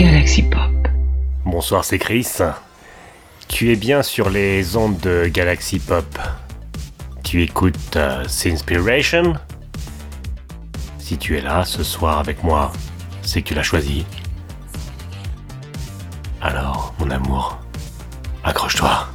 Galaxy Pop. Bonsoir, c'est Chris. Tu es bien sur les ondes de Galaxy Pop. Tu écoutes euh, Sinspiration Si tu es là ce soir avec moi, c'est que tu l'as choisi. Alors, mon amour, accroche-toi.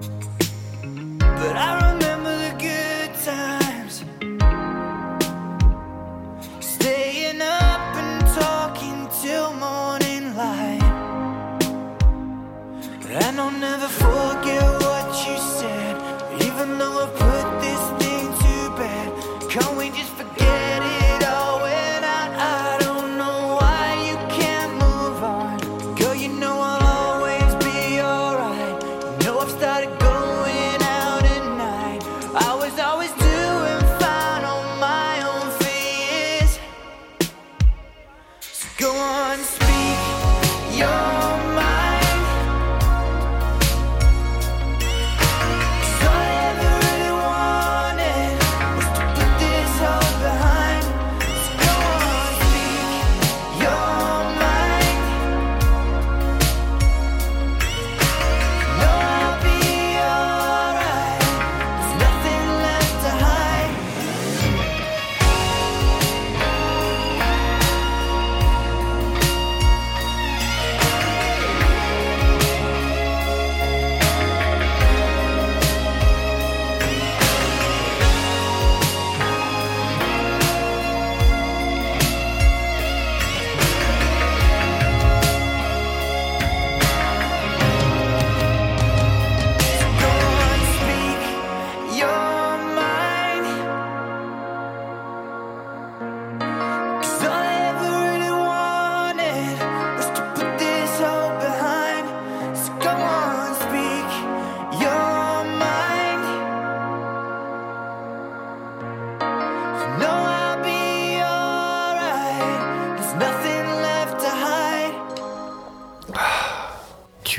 But I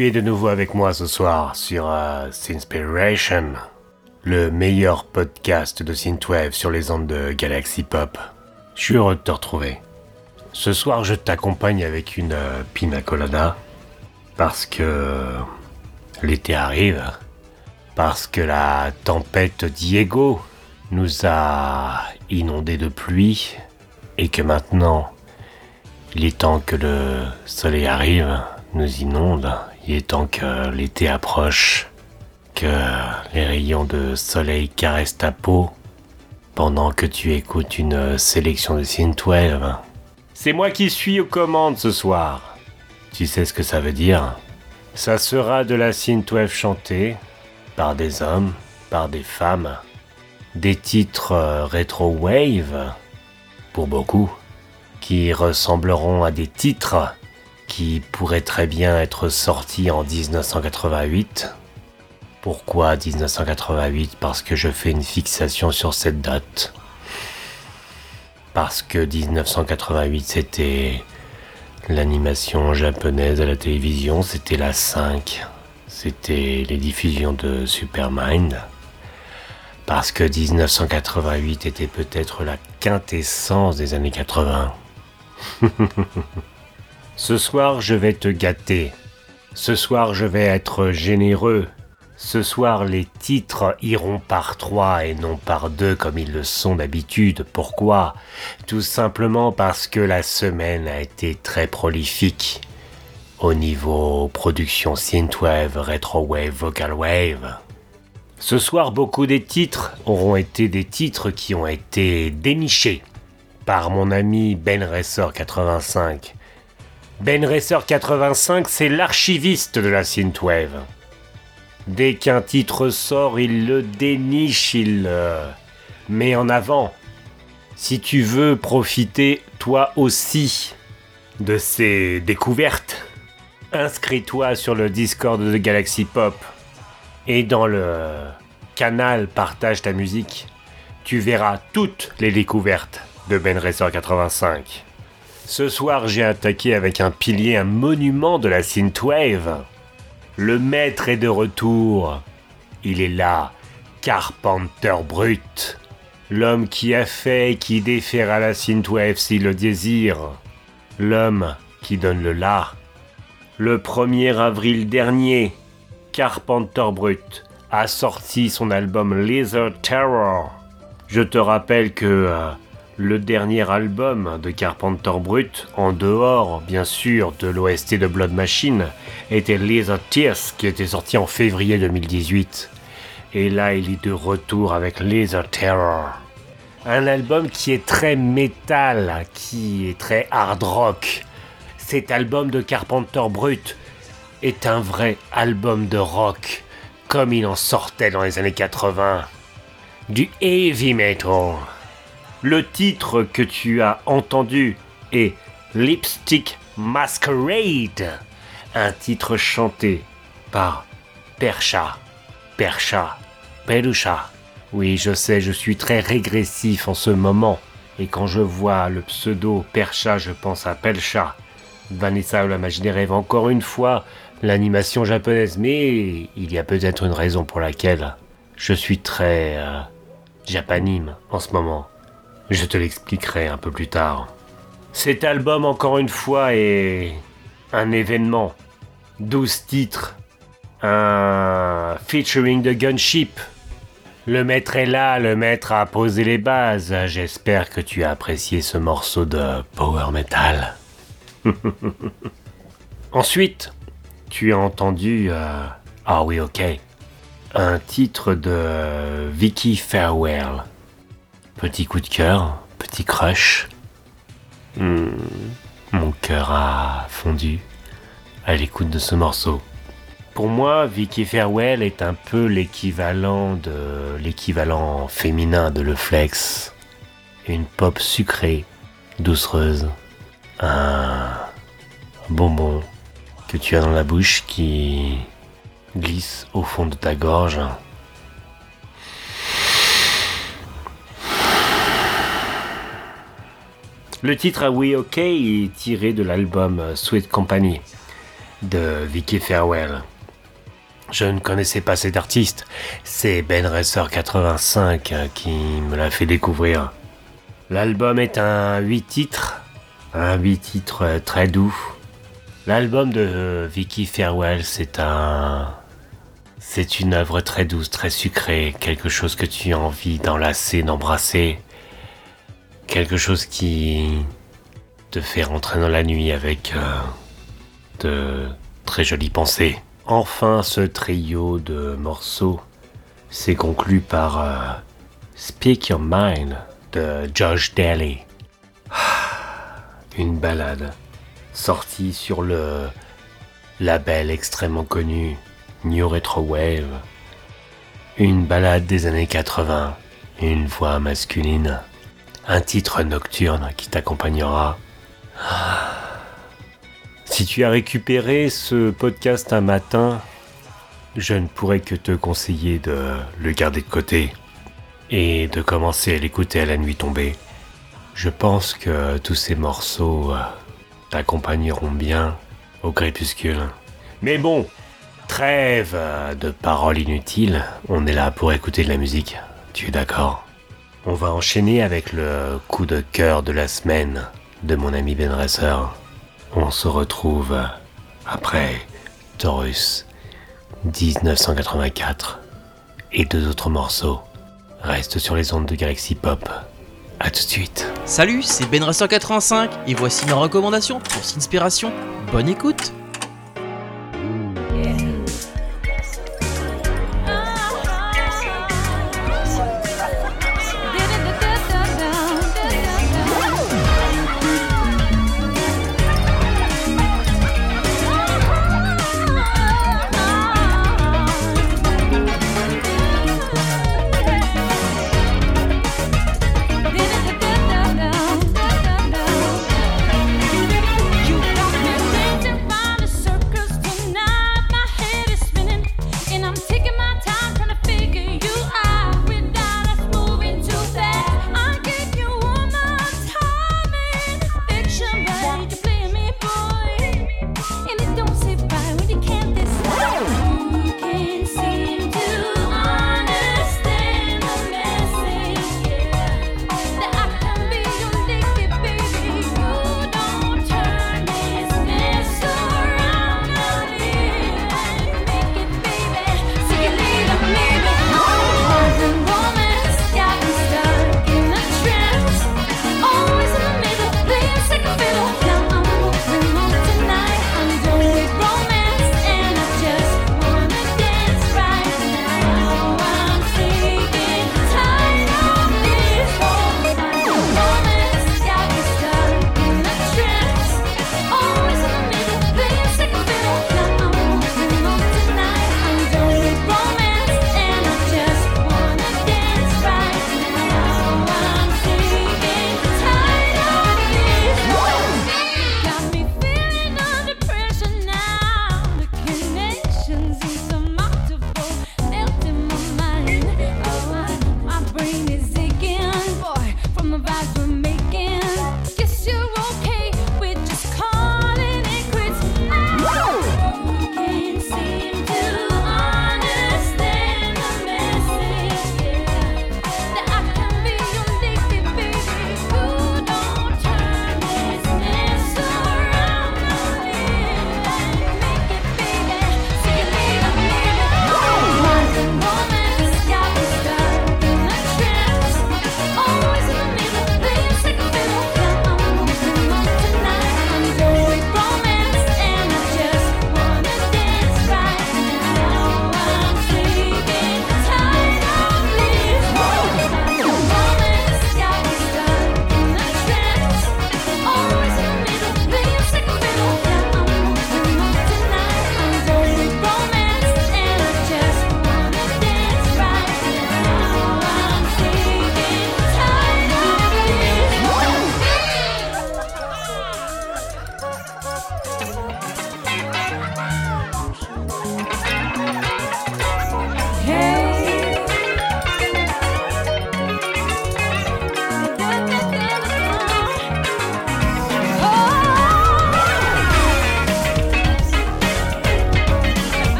De nouveau avec moi ce soir sur euh, le meilleur podcast de Synthwave sur les ondes de Galaxy Pop. Je suis heureux de te retrouver. Ce soir, je t'accompagne avec une euh, colada parce que l'été arrive, parce que la tempête Diego nous a inondés de pluie et que maintenant il est temps que le soleil arrive, nous inonde. Il est temps que l'été approche, que les rayons de soleil caressent ta peau pendant que tu écoutes une sélection de synthwave. C'est moi qui suis aux commandes ce soir. Tu sais ce que ça veut dire? Ça sera de la synthwave chantée par des hommes, par des femmes, des titres euh, rétro wave pour beaucoup qui ressembleront à des titres qui pourraient très bien être sortis en 1988. Pourquoi 1988 Parce que je fais une fixation sur cette date. Parce que 1988 c'était l'animation japonaise à la télévision, c'était la 5, c'était les diffusions de Supermind. Parce que 1988 était peut-être la quintessence des années 80. Ce soir, je vais te gâter. Ce soir, je vais être généreux. Ce soir, les titres iront par trois et non par deux comme ils le sont d'habitude. Pourquoi? Tout simplement parce que la semaine a été très prolifique. au niveau production synthwave, retrowave, vocal wave. Ce soir, beaucoup des titres auront été des titres qui ont été dénichés par mon ami Ben Racer 85. Ben Racer 85, c'est l'archiviste de la synthwave. Dès qu'un titre sort, il le déniche, il le met en avant. Si tu veux profiter toi aussi de ces découvertes, inscris-toi sur le Discord de Galaxy Pop et dans le canal Partage ta musique, tu verras toutes les découvertes de Ben Racer 85. Ce soir, j'ai attaqué avec un pilier, un monument de la synthwave. Le maître est de retour. Il est là, Carpenter Brut. L'homme qui a fait et qui défera la synthwave s'il le désire. L'homme qui donne le là. Le 1er avril dernier, Carpenter Brut a sorti son album Laser Terror. Je te rappelle que euh, le dernier album de Carpenter Brut, en dehors bien sûr de l'OST de Blood Machine, était Laser Tears qui était sorti en février 2018. Et là, il est de retour avec Laser Terror. Un album qui est très métal, qui est très hard rock. Cet album de Carpenter Brut est un vrai album de rock, comme il en sortait dans les années 80. Du heavy metal. Le titre que tu as entendu est Lipstick Masquerade, un titre chanté par Percha, Percha, Perusha. Oui, je sais, je suis très régressif en ce moment, et quand je vois le pseudo Percha, je pense à Pelcha. Vanessa ou la magie des encore une fois, l'animation japonaise, mais il y a peut-être une raison pour laquelle je suis très euh, japanime en ce moment. Je te l'expliquerai un peu plus tard. Cet album, encore une fois, est un événement. 12 titres. Un featuring de Gunship. Le maître est là, le maître a posé les bases. J'espère que tu as apprécié ce morceau de power metal. Ensuite, tu as entendu... euh, Ah oui, ok. Un titre de Vicky Farewell. Petit coup de cœur, petit crush. Hmm, Mon cœur a fondu à l'écoute de ce morceau. Pour moi, Vicky Farewell est un peu l'équivalent de l'équivalent féminin de Le Flex. Une pop sucrée, doucereuse. Un bonbon que tu as dans la bouche qui glisse au fond de ta gorge. Le titre We OK est tiré de l'album Sweet Company de Vicky Farewell. Je ne connaissais pas cet artiste, c'est Ben Racer 85 qui me l'a fait découvrir. L'album est un 8 titres, un 8 titres très doux. L'album de Vicky Farewell, c'est un c'est une œuvre très douce, très sucrée, quelque chose que tu as envie d'enlacer, d'embrasser. Quelque chose qui te fait rentrer dans la nuit avec euh, de très jolies pensées. Enfin, ce trio de morceaux s'est conclu par euh, Speak Your Mind de Josh Daly. Une balade sortie sur le label extrêmement connu New Retro Wave. Une balade des années 80, une voix masculine, un titre nocturne qui t'accompagnera. Si tu as récupéré ce podcast un matin, je ne pourrais que te conseiller de le garder de côté et de commencer à l'écouter à la nuit tombée. Je pense que tous ces morceaux euh, t'accompagneront bien au crépuscule. Mais bon, trêve de paroles inutiles, on est là pour écouter de la musique, tu es d'accord? On va enchaîner avec le coup de cœur de la semaine de mon ami Ben Racer. On se retrouve après Taurus 1984 et deux autres morceaux. Reste sur les ondes de Galaxy Pop. A tout de suite. Salut, c'est Ben Racer85 et voici ma recommandation pour Inspiration. Bonne écoute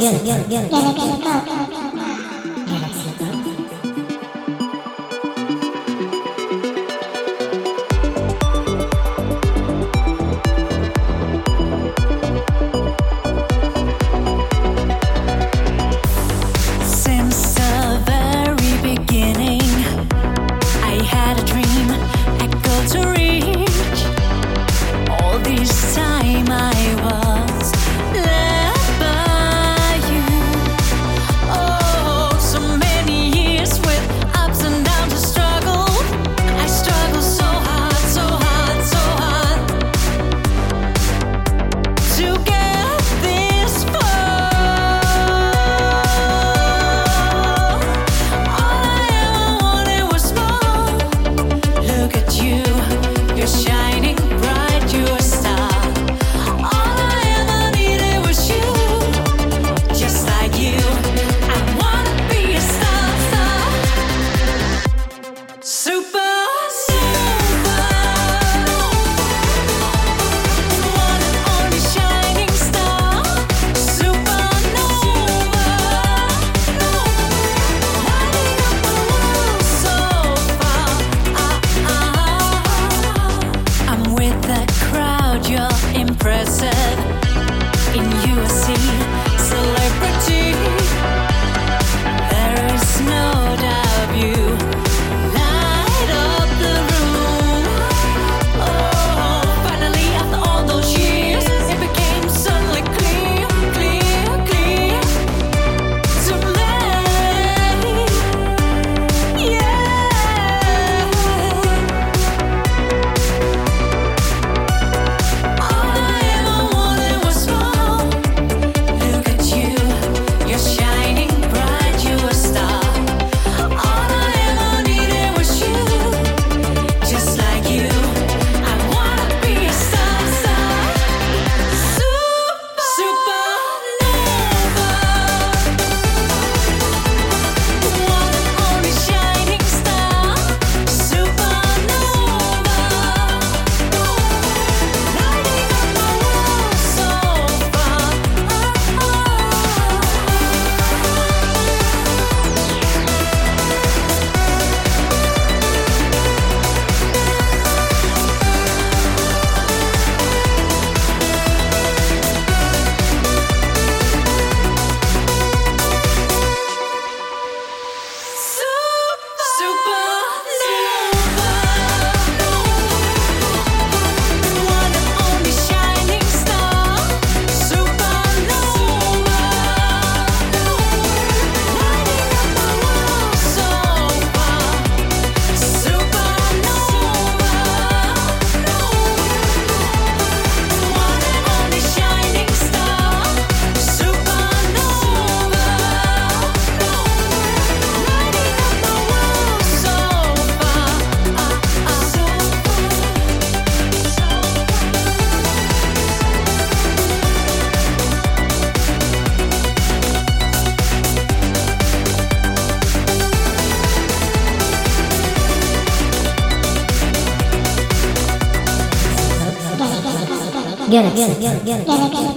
Iya. 念念念念念。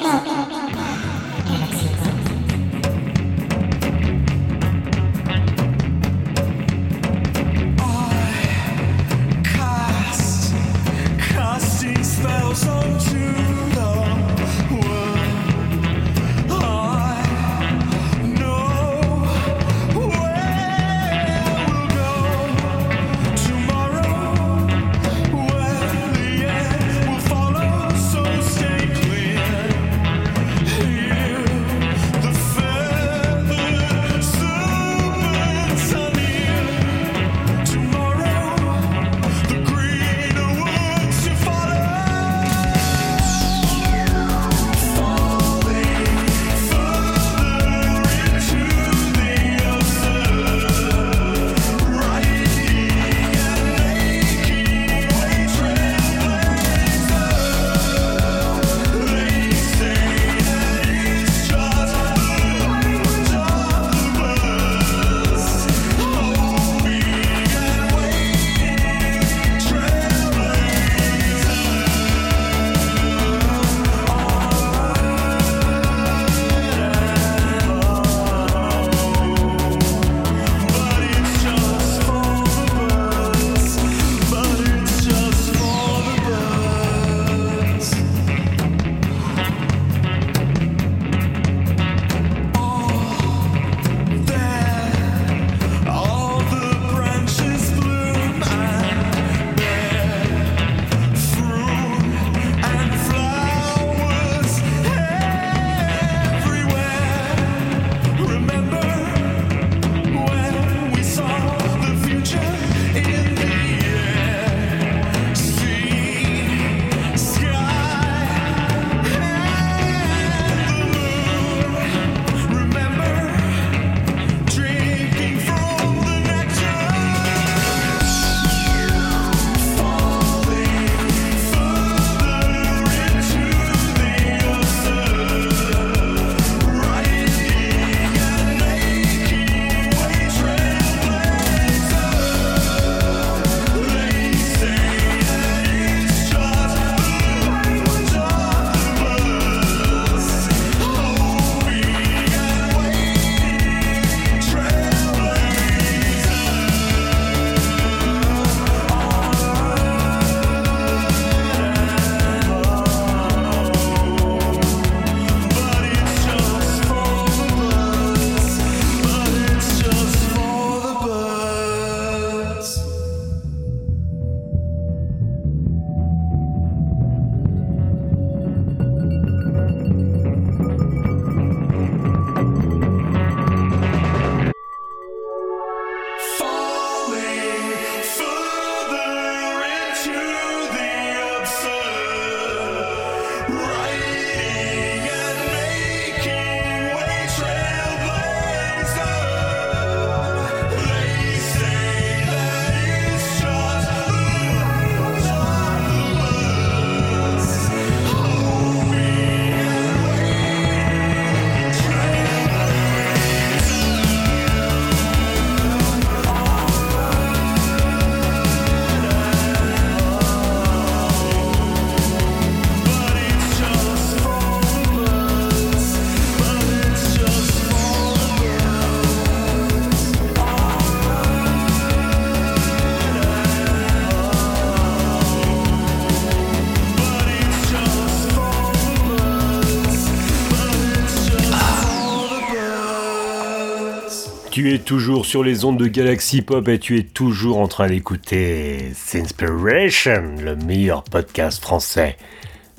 Tu es toujours sur les ondes de Galaxy Pop et tu es toujours en train d'écouter Sinspiration, le meilleur podcast français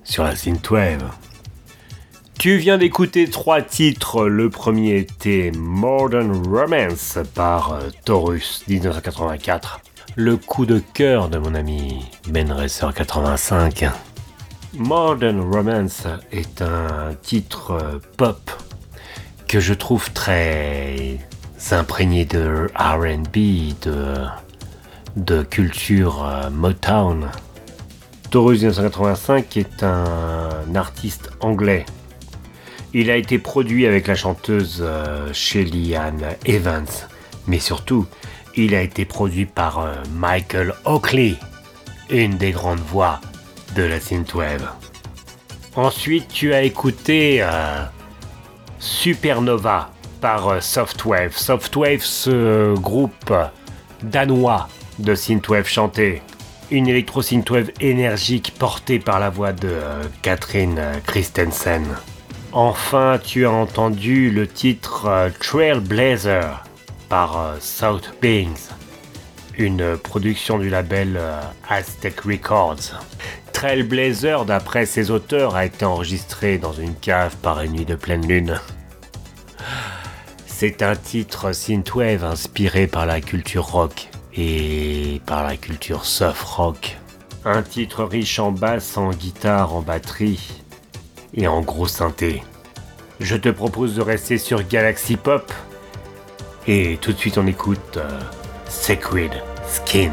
sur la synthwave. Tu viens d'écouter trois titres. Le premier était Modern Romance par euh, Taurus 1984. Le coup de cœur de mon ami Ben Racer 85. Modern Romance est un titre euh, pop que je trouve très imprégné de RB, de, culture euh, Motown. Taurus 1985 est un artiste anglais. Il a été produit avec la chanteuse euh, Shelly Ann Evans, mais surtout, il a été produit par euh, Michael Oakley, une des grandes voix de la synthwave. Ensuite, tu as écouté Supernova par euh, Softwave. Softwave, ce groupe danois de synthwave chanté. Une électro-synthwave énergique portée par la voix de euh, Catherine euh, Christensen. Enfin, tu as entendu le titre euh, Trailblazer par euh, South Beings, une production du label euh, Aztec Records. Trailblazer, d'après ses auteurs, a été enregistré dans une cave par une nuit de pleine lune. C'est un titre synthwave inspiré par la culture rock et par la culture soft rock. Un titre riche en basse, en guitare, en batterie et en gros synthé. Je te propose de rester sur Galaxy Pop et tout de suite on écoute euh, Sacred Skin.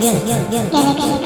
呀呀呀呀呀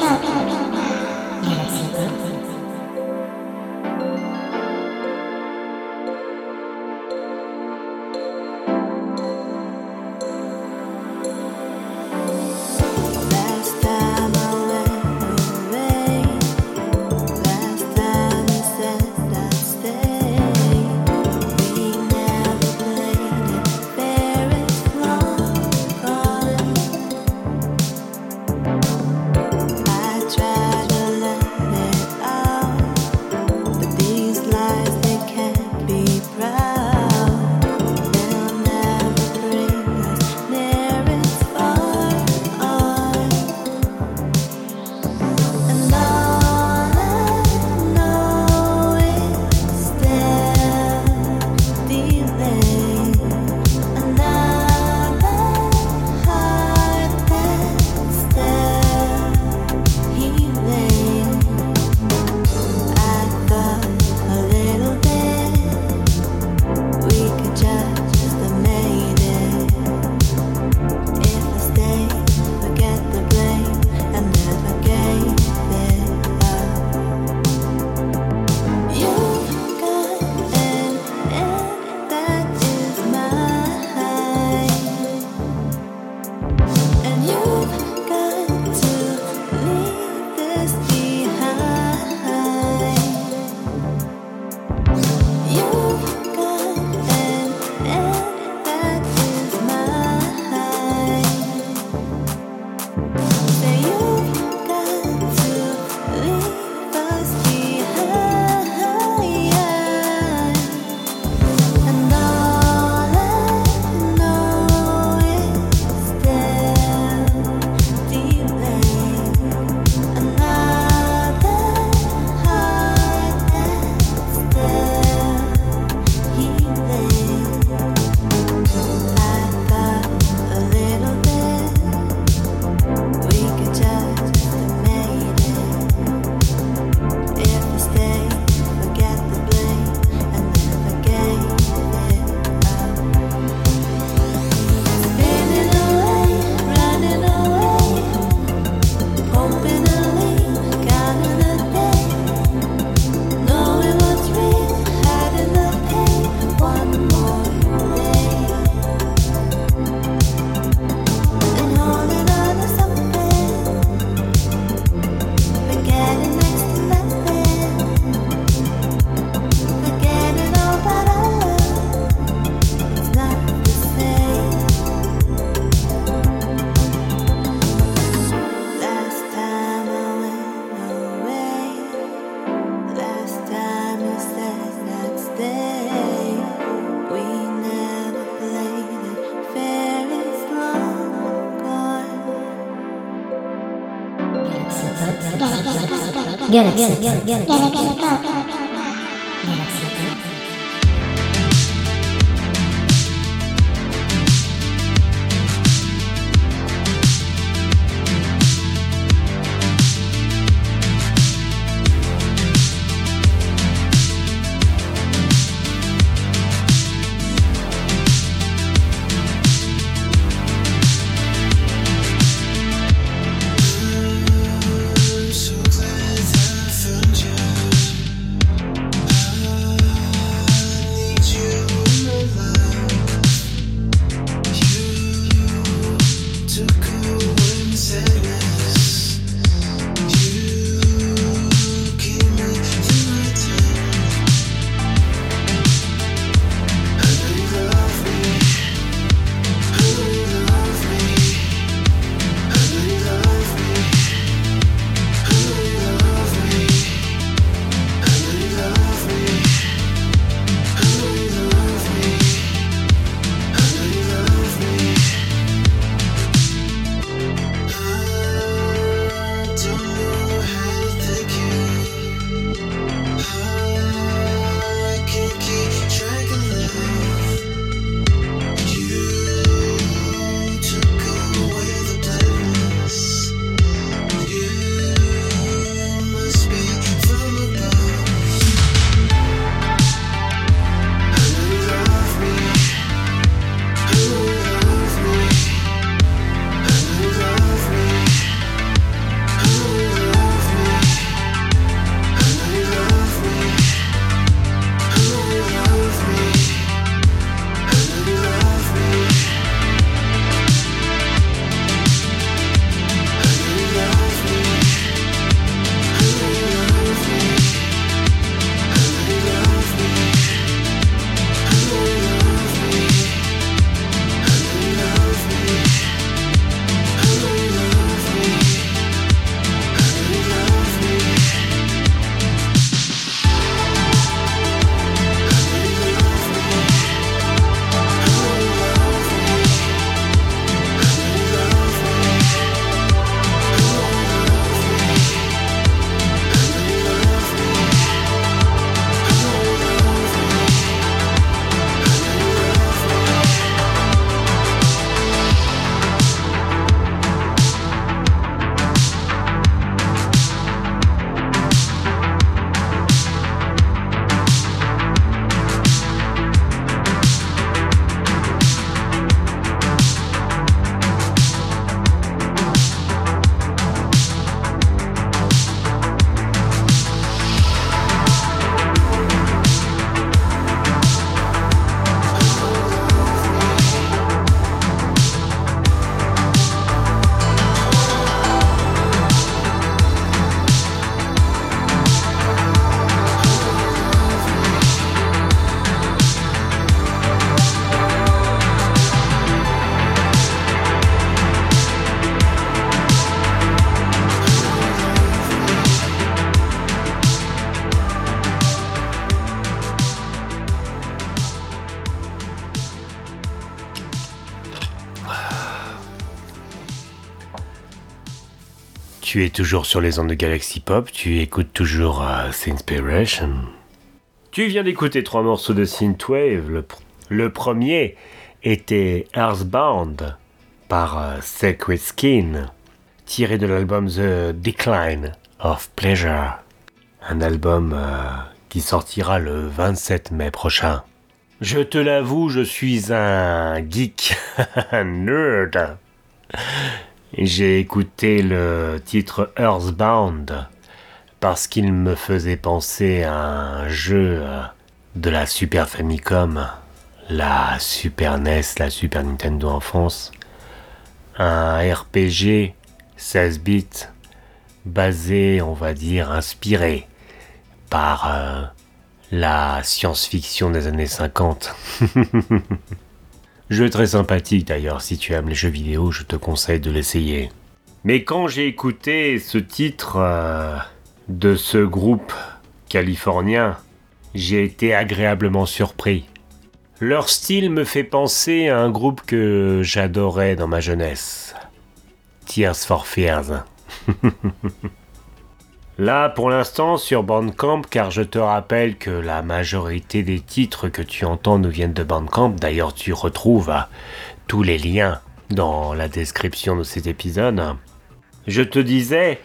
ギャラクシー。Tu es toujours sur les ondes de Galaxy Pop, tu écoutes toujours euh, Inspiration. Tu viens d'écouter trois morceaux de Synthwave. Le, le premier était Earthbound par euh, Sacred Skin, tiré de l'album The Decline of Pleasure. Un album euh, qui sortira le 27 mai prochain. Je te l'avoue, je suis un geek, un nerd. J'ai écouté le titre Earthbound parce qu'il me faisait penser à un jeu euh, de la Super Famicom, la Super NES, la Super Nintendo en France. Un RPG 16 bits basé, on va dire, inspiré par euh, la science-fiction des années 50. Jeu très sympathique d'ailleurs, si tu aimes les jeux vidéo, je te conseille de l'essayer. Mais quand j'ai écouté ce titre euh, de ce groupe californien, j'ai été agréablement surpris. Leur style me fait penser à un groupe que j'adorais dans ma jeunesse. Tears for Fears. Là, pour l'instant, sur Bandcamp, car je te rappelle que la majorité des titres que tu entends nous viennent de Bandcamp. D'ailleurs, tu retrouves euh, tous les liens dans la description de cet épisode. Je te disais,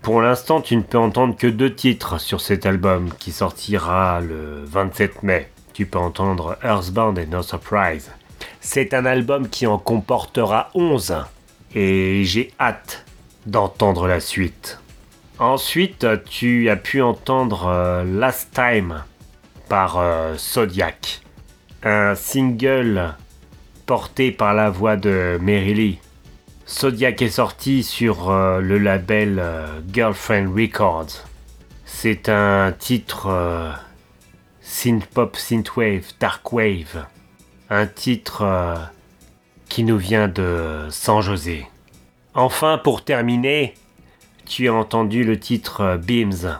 pour l'instant, tu ne peux entendre que deux titres sur cet album qui sortira le 27 mai. Tu peux entendre Earthbound et No Surprise. C'est un album qui en comportera 11 et j'ai hâte d'entendre la suite. Ensuite, tu as pu entendre euh, Last Time par euh, Zodiac, un single porté par la voix de Mary Lee. Zodiac est sorti sur euh, le label Girlfriend Records. C'est un titre synth-pop, synthwave, darkwave. Un titre qui nous vient de San José. Enfin, pour terminer, tu as entendu le titre euh, Beams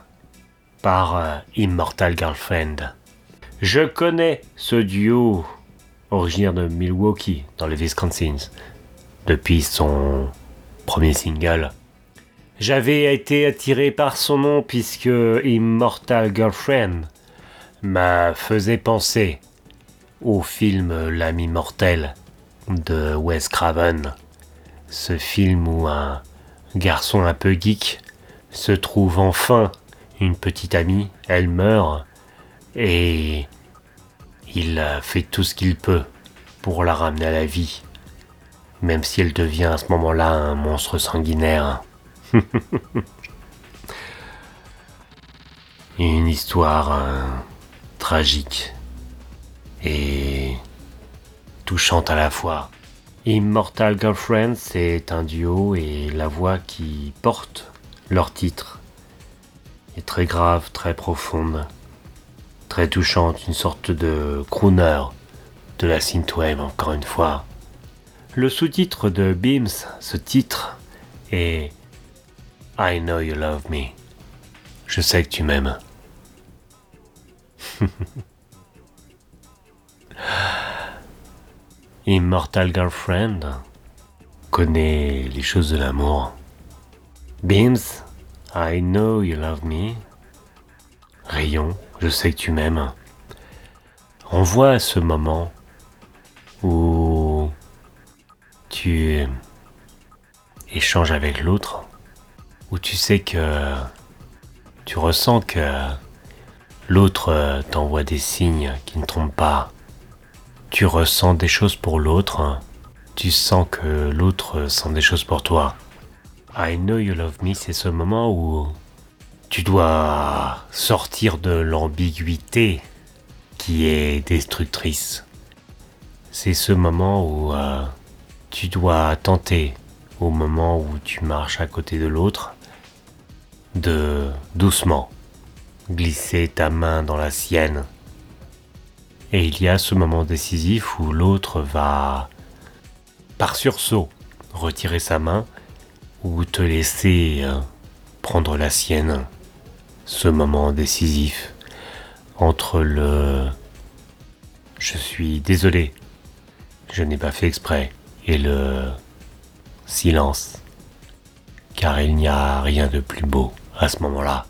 par euh, Immortal Girlfriend. Je connais ce duo originaire de Milwaukee, dans le Wisconsin, depuis son premier single. J'avais été attiré par son nom puisque Immortal Girlfriend m'a faisait penser au film L'ami mortel de Wes Craven. Ce film où un garçon un peu geek se trouve enfin une petite amie, elle meurt et il fait tout ce qu'il peut pour la ramener à la vie, même si elle devient à ce moment-là un monstre sanguinaire. Une histoire euh, tragique et touchante à la fois. Immortal Girlfriend, c'est un duo et la voix qui porte leur titre est très grave, très profonde, très touchante, une sorte de crooner de la synthwave encore une fois. Le sous-titre de Beams, ce titre, est I Know You Love Me. Je sais que tu m'aimes. Immortal Girlfriend connaît les choses de l'amour. Beams, I know you love me. Rayon, je sais que tu m'aimes. On voit ce moment où tu échanges avec l'autre, où tu sais que tu ressens que l'autre t'envoie des signes qui ne trompent pas tu ressens des choses pour l'autre, tu sens que l'autre sent des choses pour toi. I know you love me, c'est ce moment où tu dois sortir de l'ambiguïté qui est destructrice. C'est ce moment où euh, tu dois tenter, au moment où tu marches à côté de l'autre, de doucement glisser ta main dans la sienne et il y a ce moment décisif où l'autre va, par sursaut, retirer sa main ou te laisser euh, prendre la sienne. Ce moment décisif entre le je suis désolé, je n'ai pas fait exprès et le silence. Car il n'y a rien de plus beau à ce moment-là.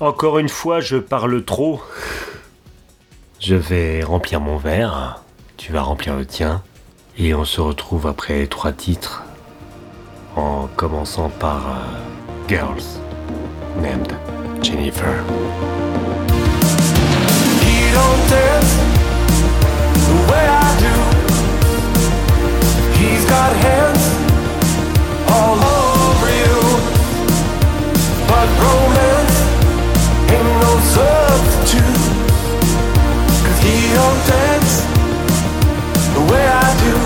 Encore une fois, je parle trop. Je vais remplir mon verre, tu vas remplir le tien, et on se retrouve après trois titres, en commençant par euh, Girls Named Jennifer. Romance no. he don't dance the way I do.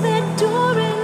that door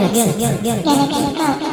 get it. Get it. Get it. Get it. Get it. Get it. Get it.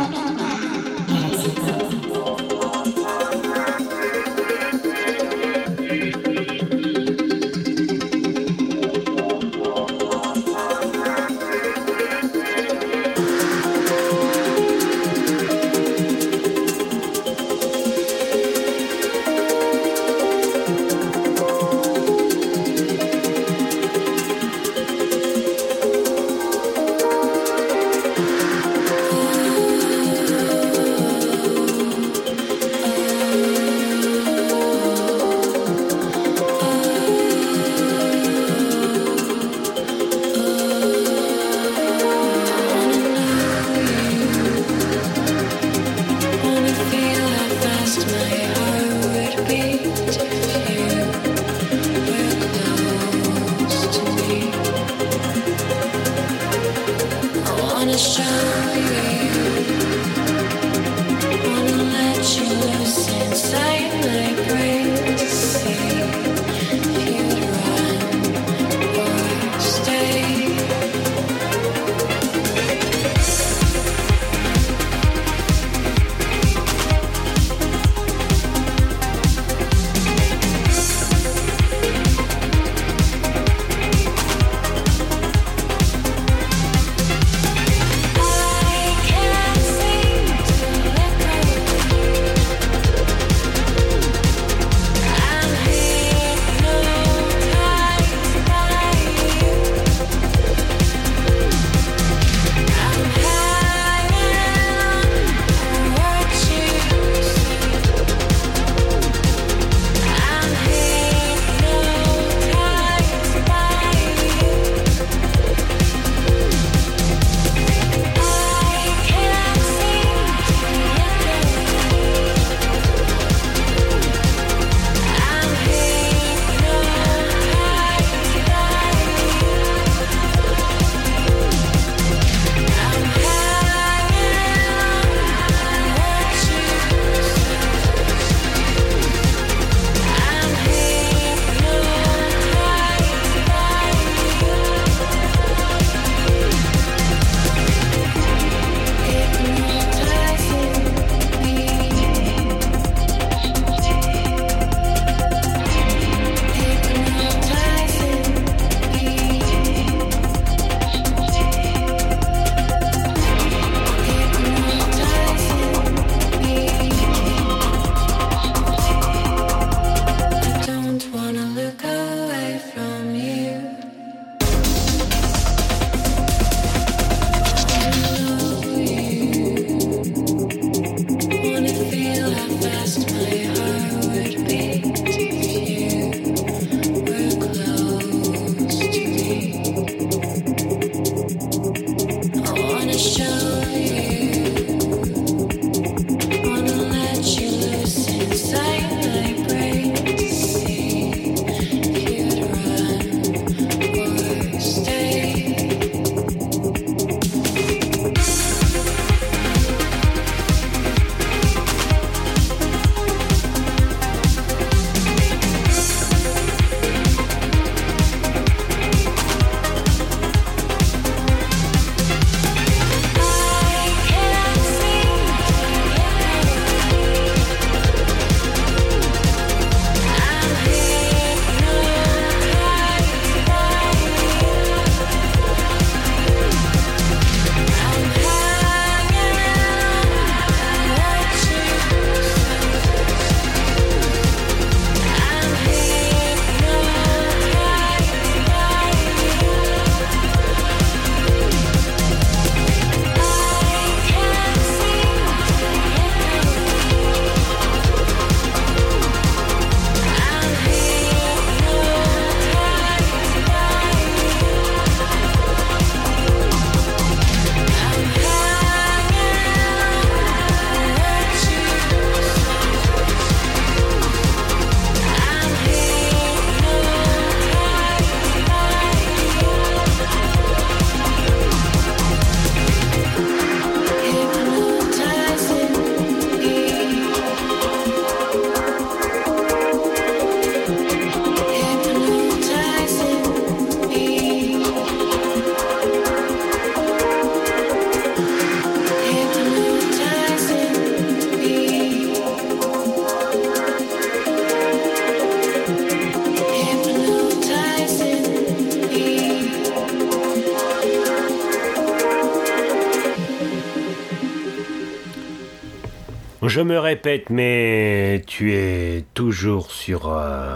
Je me répète, mais tu es toujours sur euh,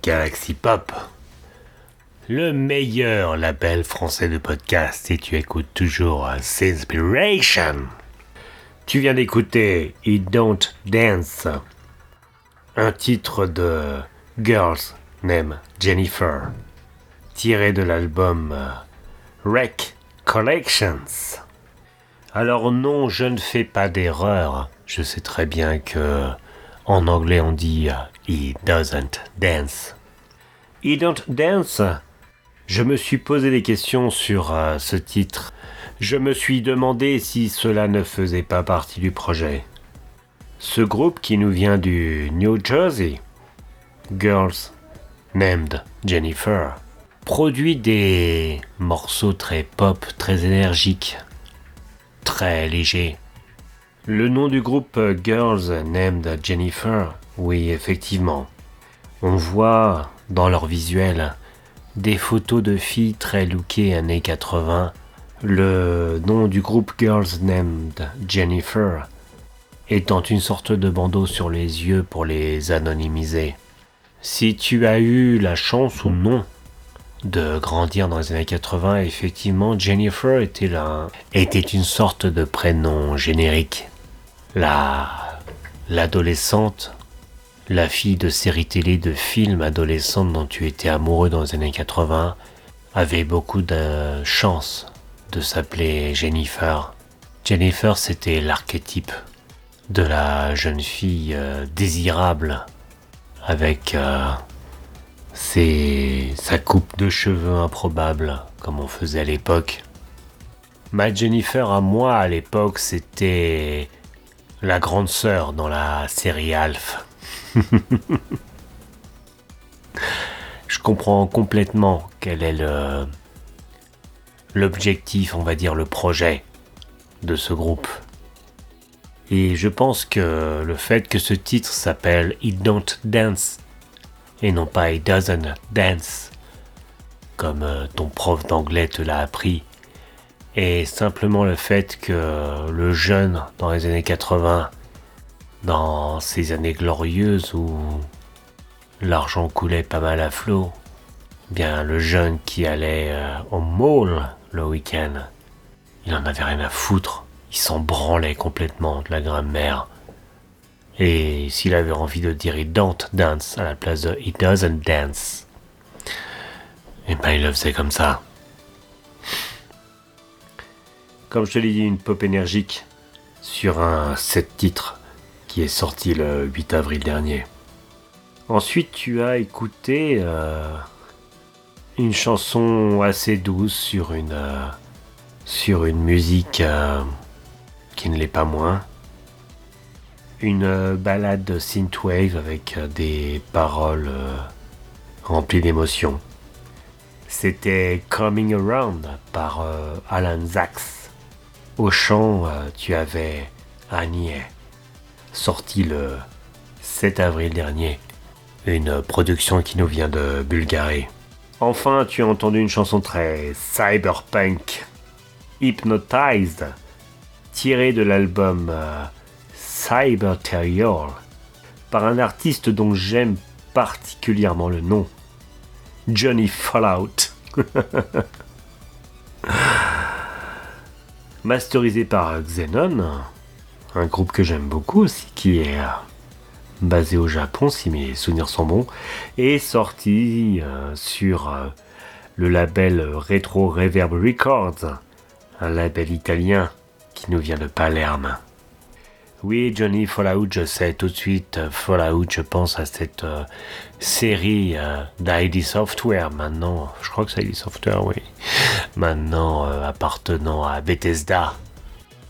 Galaxy Pop, le meilleur label français de podcast, et tu écoutes toujours euh, Inspiration. Tu viens d'écouter It Don't Dance, un titre de Girls Named Jennifer, tiré de l'album euh, Wreck Collections. Alors non, je ne fais pas d'erreur. Je sais très bien que en anglais on dit euh, He doesn't dance. He don't dance? Je me suis posé des questions sur euh, ce titre. Je me suis demandé si cela ne faisait pas partie du projet. Ce groupe qui nous vient du New Jersey, Girls Named Jennifer, produit des morceaux très pop, très énergiques, très légers. Le nom du groupe euh, Girls Named Jennifer, oui, effectivement. On voit dans leur visuel des photos de filles très lookées années 80. Le nom du groupe Girls Named Jennifer étant une sorte de bandeau sur les yeux pour les anonymiser. Si tu as eu la chance ou non de grandir dans les années 80, effectivement, Jennifer était, là, était une sorte de prénom générique. La, l'adolescente, la fille de séries télé, de films adolescentes dont tu étais amoureux dans les années 80, avait beaucoup de chance de s'appeler Jennifer. Jennifer, c'était l'archétype de la jeune fille euh, désirable avec euh, ses- sa coupe de cheveux improbable comme on faisait à l'époque. Ma Jennifer à moi à l'époque c'était la grande sœur dans la série Alf. Je comprends complètement quel est l'objectif, on va dire le projet de ce groupe. Et je pense que le fait que ce titre s'appelle It Don't Dance et non pas It Doesn't Dance, comme euh, ton prof d'anglais te l'a appris, et simplement le fait que le jeune dans les années 80, dans ces années glorieuses où l'argent coulait pas mal à flot, bien le jeune qui allait euh, au mall le week-end, il en avait rien à foutre. Il s'en branlait complètement de la grammaire. Et s'il avait envie de dire It don't dance à la place de It doesn't dance, et ben il le faisait comme ça. Comme je te l'ai dit, une pop énergique sur un set titre qui est sorti le 8 avril dernier. Ensuite, tu as écouté euh, une chanson assez douce sur une, euh, sur une musique euh, qui ne l'est pas moins. Une balade synthwave avec des paroles remplies d'émotions. C'était Coming Around par Alan Sachs. Au chant, euh, tu avais Annie, sorti le 7 avril dernier. Une production qui nous vient de Bulgarie. Enfin, tu as entendu une chanson très cyberpunk, Hypnotized, tirée de l'album euh, Cyber Terrier, par un artiste dont j'aime particulièrement le nom, Johnny Fallout. Masterisé par Xenon, un groupe que j'aime beaucoup aussi, qui est euh, basé au Japon, si mes souvenirs sont bons, et sorti euh, sur euh, le label Retro Reverb Records, un label italien qui nous vient de Palerme. Oui, Johnny Fallout, je sais tout de suite, Fallout, je pense à cette euh, série euh, d'ID Software, maintenant, je crois que c'est ID Software, oui, maintenant euh, appartenant à Bethesda.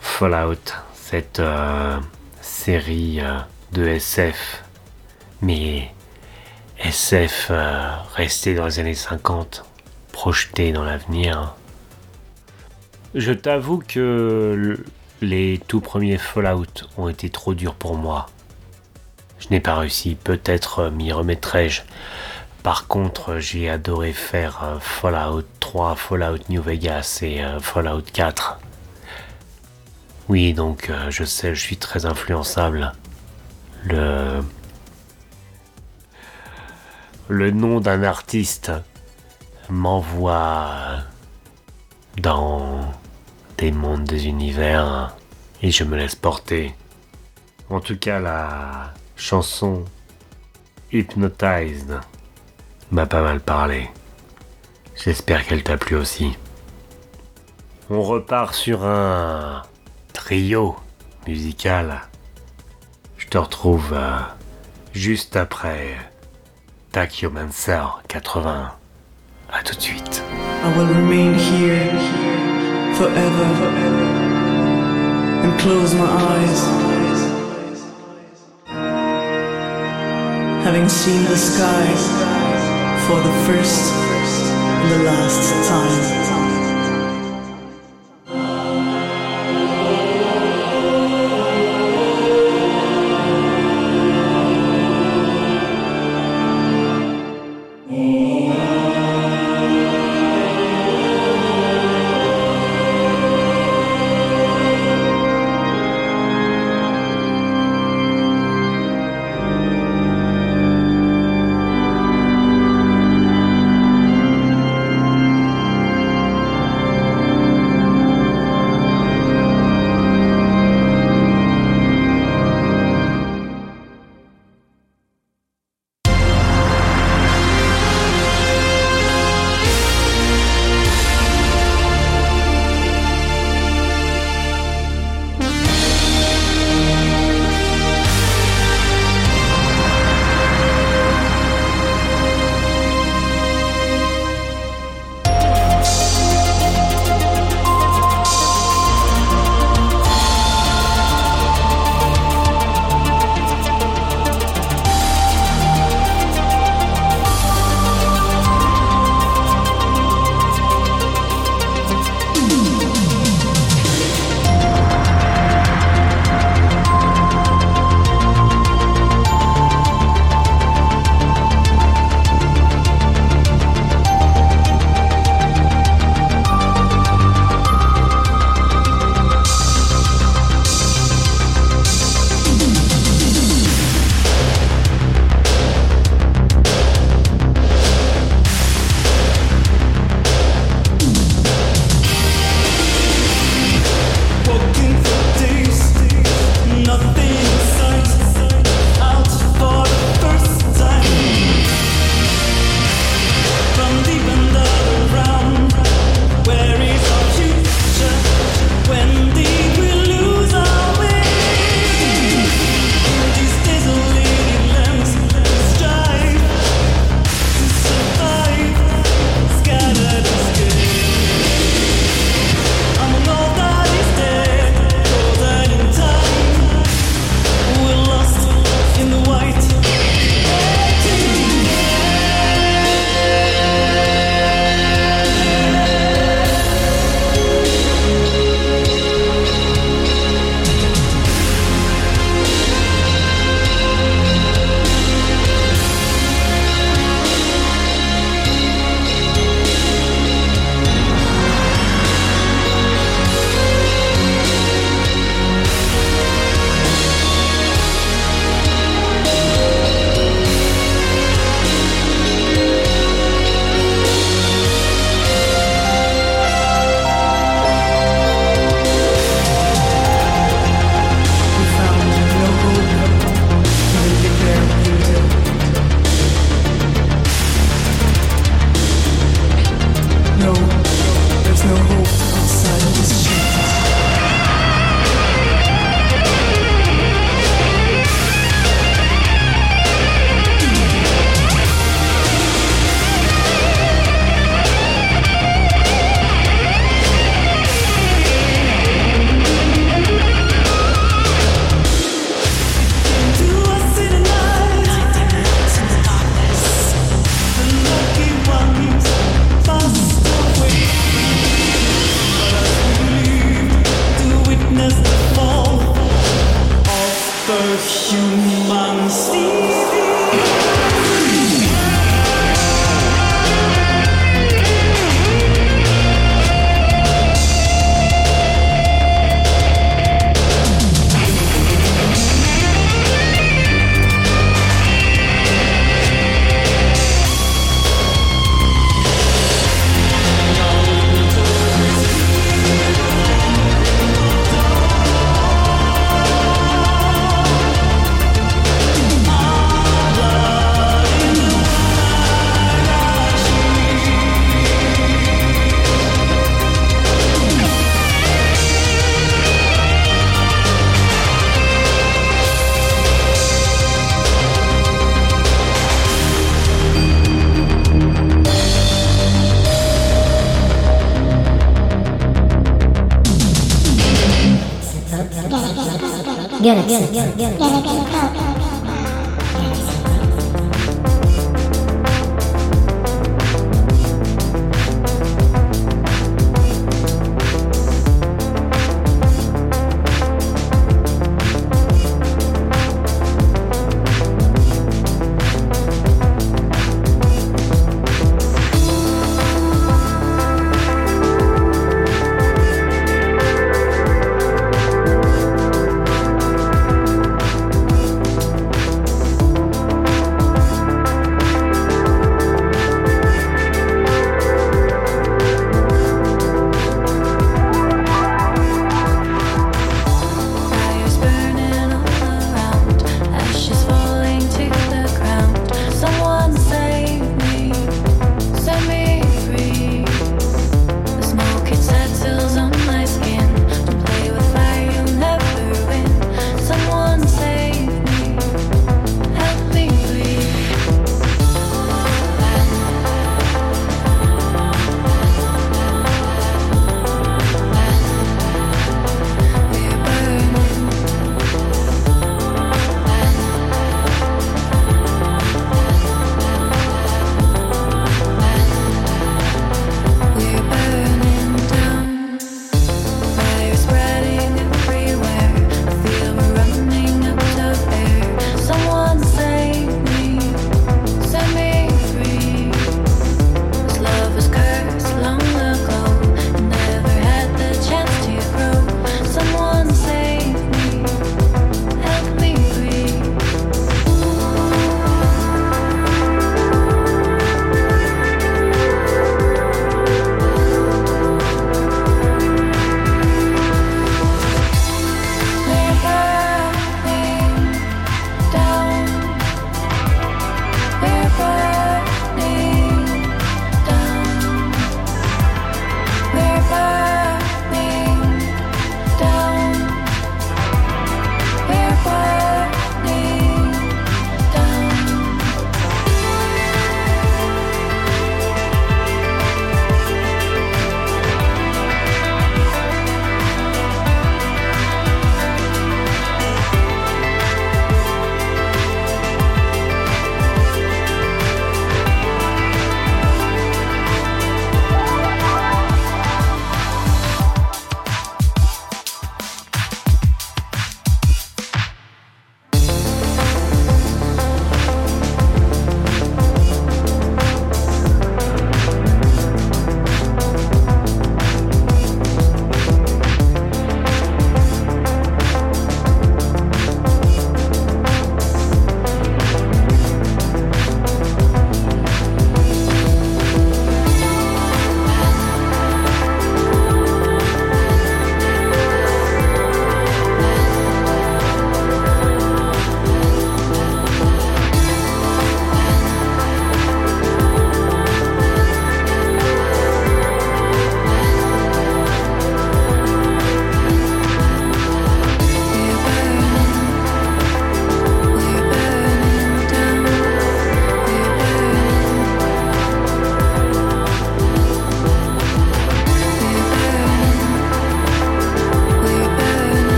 Fallout, cette série de SF, mais SF euh, resté dans les années 50, projeté dans l'avenir. Je t'avoue que les tout premiers Fallout ont été trop durs pour moi. Je n'ai pas réussi, peut-être m'y remettrai-je. Par contre, j'ai adoré faire Fallout 3, Fallout New Vegas et Fallout 4. Oui, donc euh, je sais, je suis très influençable. le le nom d'un artiste m'envoie dans des mondes, des univers, et je me laisse porter. En tout cas, la chanson Hypnotized m'a pas mal parlé. J'espère qu'elle t'a plu aussi. On repart sur un trio musical. Je te retrouve euh, juste après Tachyomancer 80. À tout de suite. I will remain here forever and close my eyes. Having seen the sky for the first and the last time.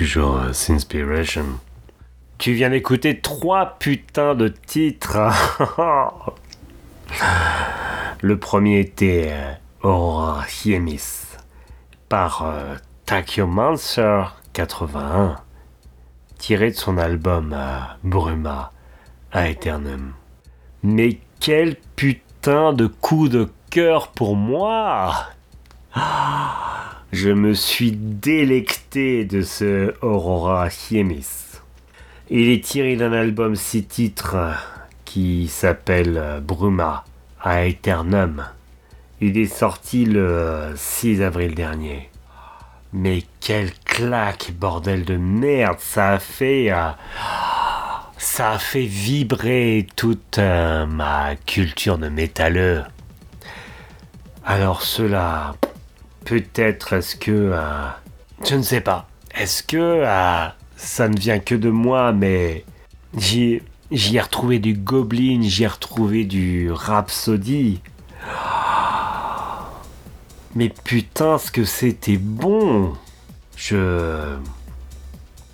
toujours euh, Sinspiration. Tu viens d'écouter trois putains de titres. Le premier était euh, Aurora Hiemis par euh, Takio Monster 81, tiré de son album euh, Bruma Aeternum. Mais quel putain de coup de cœur pour moi Je me suis délecté de ce Aurora Hiemis. Il est tiré d'un album six titres qui s'appelle Bruma Aeternum. Il est sorti le 6 avril dernier. Mais quelle claque, bordel de merde, ça a fait... euh, vibrer toute euh, ma culture de métalleux. Alors cela, peut-être est-ce que... euh, je ne sais pas. Est-ce que euh, ça ne vient que de moi, mais j'y ai retrouvé du Goblin, j'y ai retrouvé du Rhapsody. Mais putain, ce que c'était bon Je...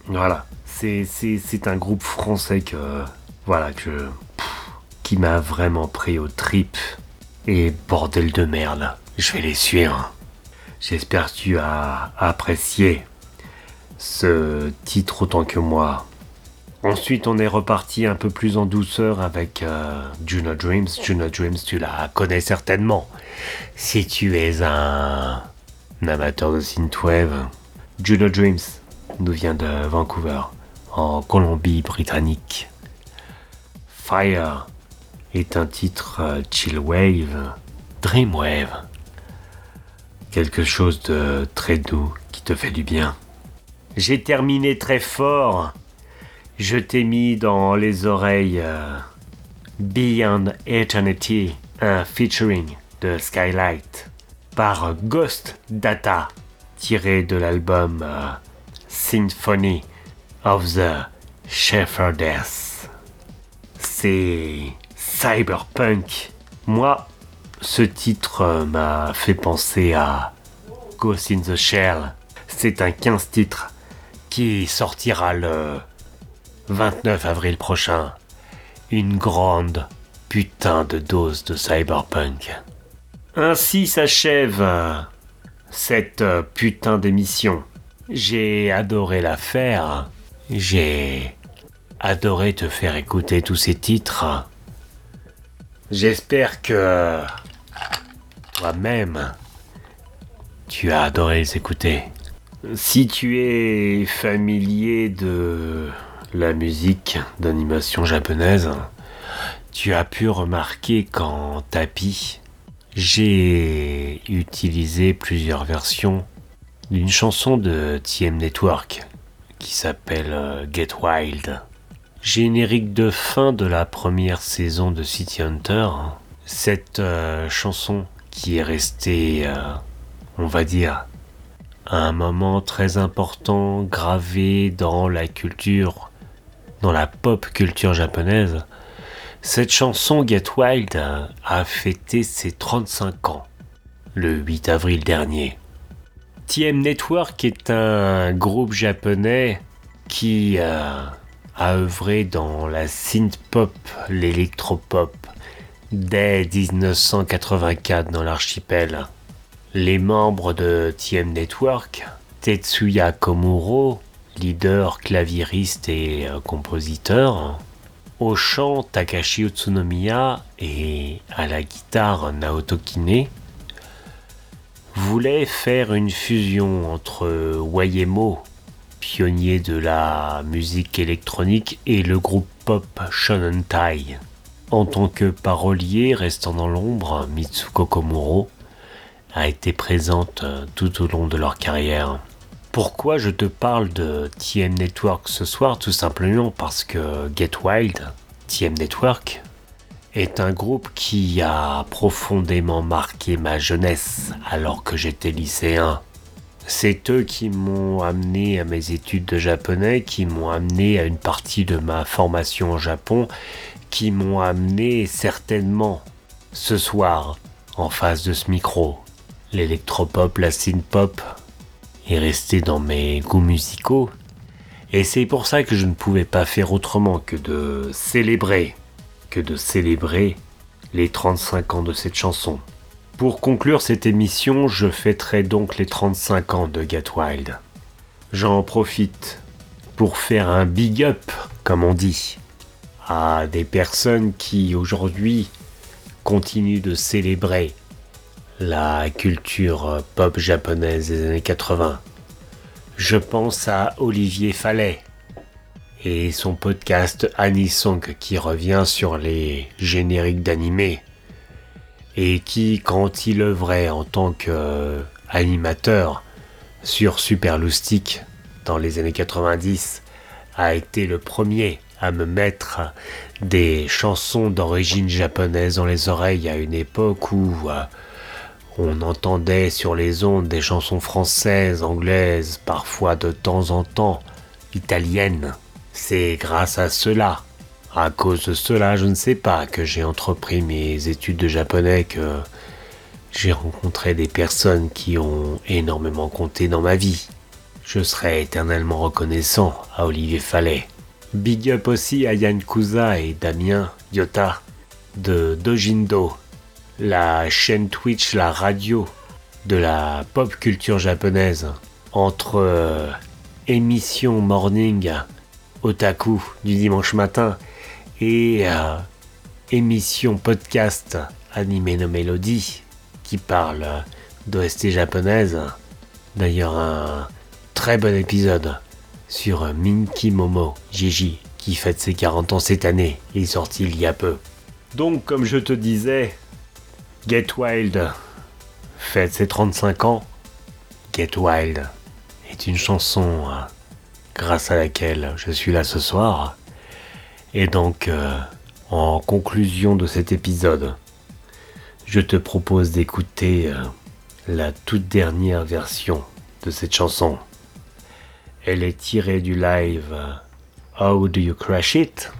Voilà. C'est, un groupe français que... Voilà, que... qui m'a vraiment pris aux tripes. Et bordel de merde, je vais les suivre. J'espère que tu as apprécié ce titre autant que moi. Ensuite, on est reparti un peu plus en douceur avec euh, Juno Dreams. Juno Dreams, tu la connais certainement. Si tu es un, amateur de synthwave, Juno Dreams nous vient de Vancouver, en Colombie-Britannique. Fire est un titre euh, chill wave, dream. Quelque chose de très doux qui te fait du bien. J'ai terminé très fort. Je t'ai mis dans les oreilles euh, Beyond Eternity, un featuring de Skylight par Ghost Data, tiré de l'album euh, Symphony of the Shepherdess. C'est cyberpunk. Moi, ce titre euh, m'a fait penser à Ghost in the Shell. C'est un 15 titres qui sortira le 29 avril prochain. Une grande putain de dose de cyberpunk. Ainsi s'achève euh, cette euh, putain d'émission. J'ai adoré la faire. J'ai adoré te faire écouter tous ces titres. J'espère que toi-même, tu as adoré les écouter. Si tu es familier de la musique d'animation japonaise, tu as pu remarquer qu'en tapis, j'ai utilisé plusieurs versions d'une chanson de TM Network qui s'appelle euh, Get Wild. Générique de fin de la première saison de City Hunter, cette euh, chanson qui est restée, euh, on va dire, un moment très important gravé dans la culture, dans la pop culture japonaise, cette chanson Get Wild a fêté ses 35 ans, le 8 avril dernier. TM Network est un groupe japonais qui euh, a œuvré dans la synth-pop, l'électropop, dès 1984 dans l'archipel. Les membres de TM Network, Tetsuya Komuro, leader, claviériste et euh, compositeur, au chant Takashi Utsunomiya et à la guitare Naoto Kine, voulaient faire une fusion entre Wayemo, pionnier de la musique électronique, et le groupe pop Shonen Tai. En tant que parolier restant dans l'ombre, Mitsuko Komuro a été présente euh, tout au long de leur carrière. Pourquoi je te parle de TM Network ce soir? Tout simplement parce que Get Wild, TM Network, est un groupe qui a profondément marqué ma jeunesse alors que j'étais lycéen. C'est eux qui m'ont amené à mes études de japonais, qui m'ont amené à une partie de ma formation au Japon, m'ont amené certainement ce soir en face de ce micro. l'électropop, la synth-pop est resté dans mes goûts musicaux. Et c'est pour ça que je ne pouvais pas faire autrement que de célébrer, que de célébrer les 35 ans de cette chanson. Pour conclure cette émission, je fêterai donc les 35 ans de Get Wild. J'en profite pour faire un big up, comme on dit, à des personnes qui aujourd'hui continuent de célébrer la culture pop japonaise des années 80. Je pense à Olivier Fallet et son podcast Anisong qui revient sur les génériques d'animés et qui, quand il œuvrait en tant qu'animateur sur Super Loustic dans les années 90, a été le premier à me mettre des chansons d'origine japonaise dans les oreilles à une époque où euh, on entendait sur les ondes des chansons françaises, anglaises, parfois de temps en temps italiennes. C'est grâce à cela, à cause de cela, je ne sais pas, que j'ai entrepris mes études de japonais, que j'ai rencontré des personnes qui ont énormément compté dans ma vie. Je serai éternellement reconnaissant à Olivier Fallet. Big up aussi à Yann et Damien Yota de Dojindo, la chaîne Twitch, la radio de la pop culture japonaise, entre euh, émission morning otaku du dimanche matin et euh, émission podcast animé no Mélodie qui parle d'OST japonaise. D'ailleurs, un très bon épisode sur Minky Momo Gigi qui fête ses 40 ans cette année. Il est sorti il y a peu. Donc, comme je te disais, Get Wild fête ses 35 ans. Get Wild est une chanson euh, grâce à laquelle je suis là ce soir. Et donc, euh, en conclusion de cet épisode, je te propose d'écouter euh, la toute dernière version de cette chanson. Elle est tirée du live How Do You Crash It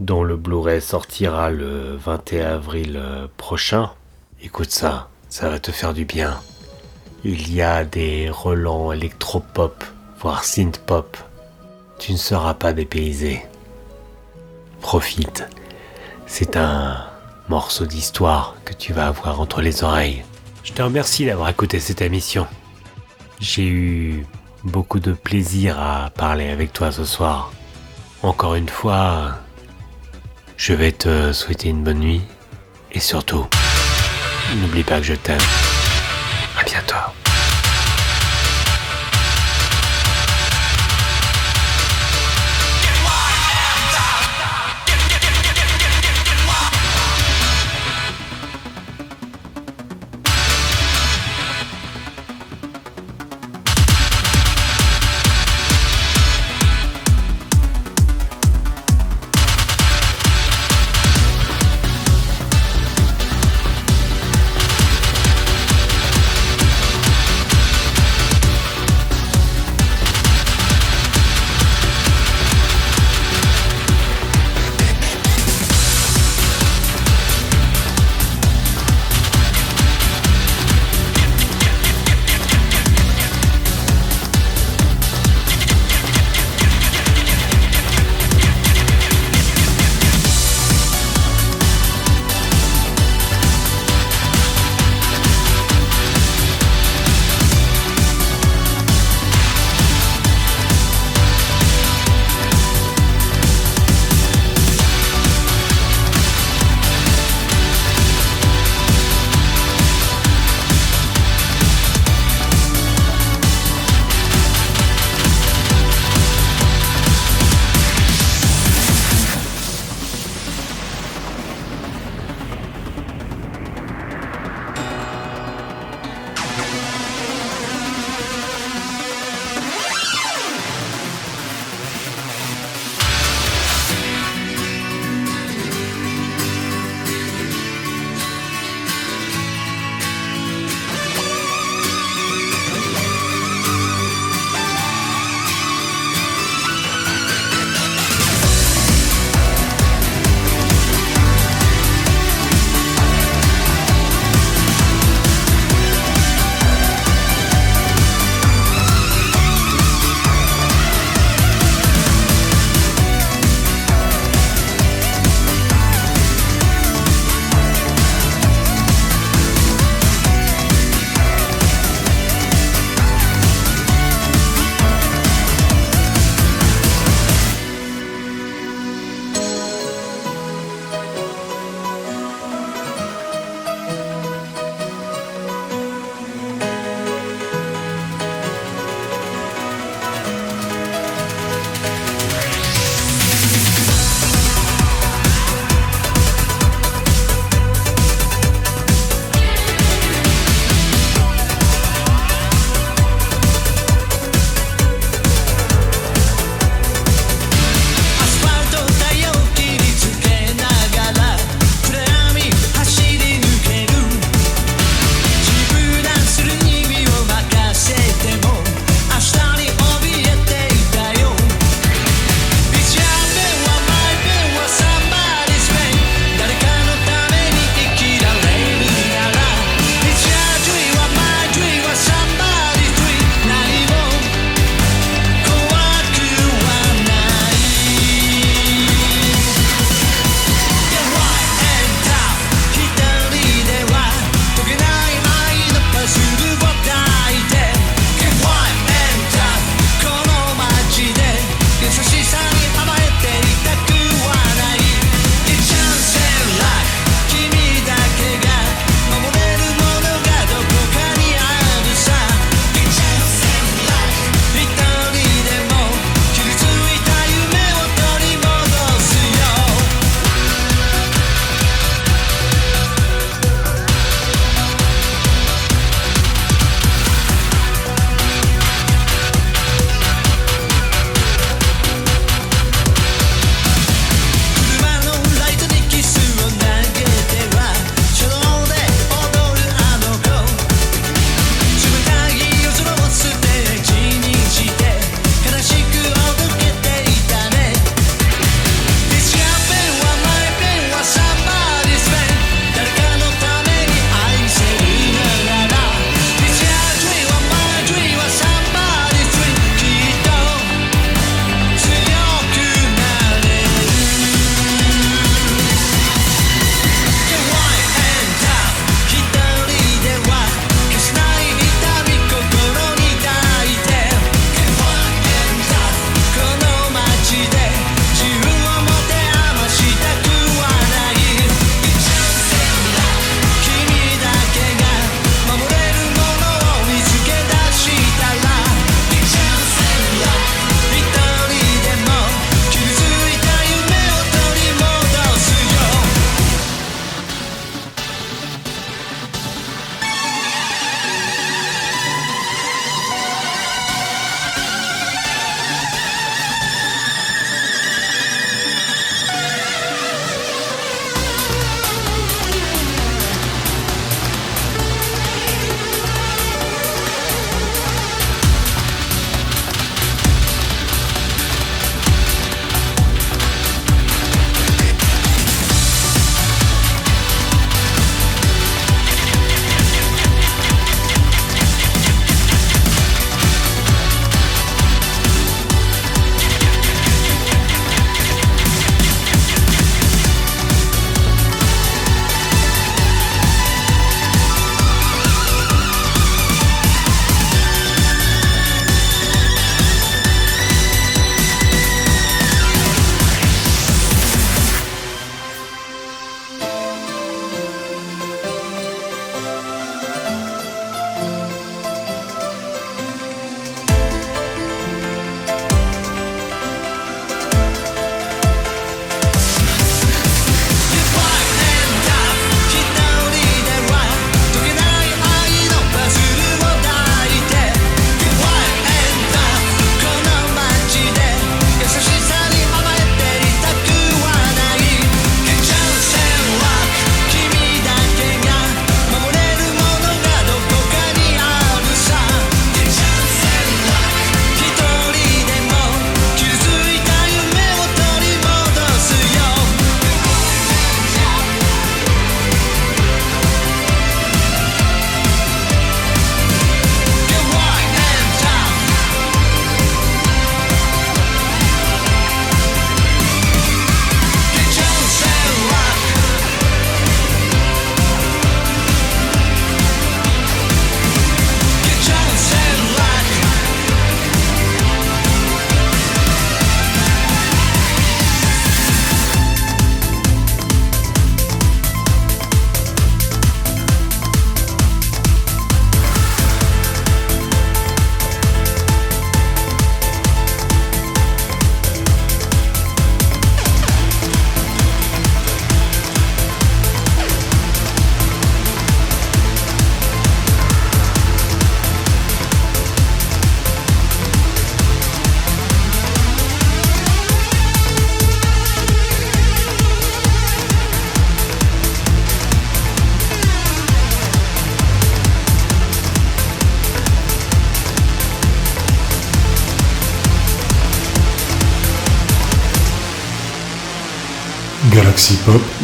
dont le Blu-ray sortira le 21 avril prochain. Écoute ça, ça va te faire du bien. Il y a des relents électropop, voire synth-pop. Tu ne seras pas dépaysé. Profite. C'est un morceau d'histoire que tu vas avoir entre les oreilles. Je te remercie d'avoir écouté cette émission. J'ai eu beaucoup de plaisir à parler avec toi ce soir. Encore une fois, je vais te souhaiter une bonne nuit et surtout, n'oublie pas que je t'aime. À bientôt.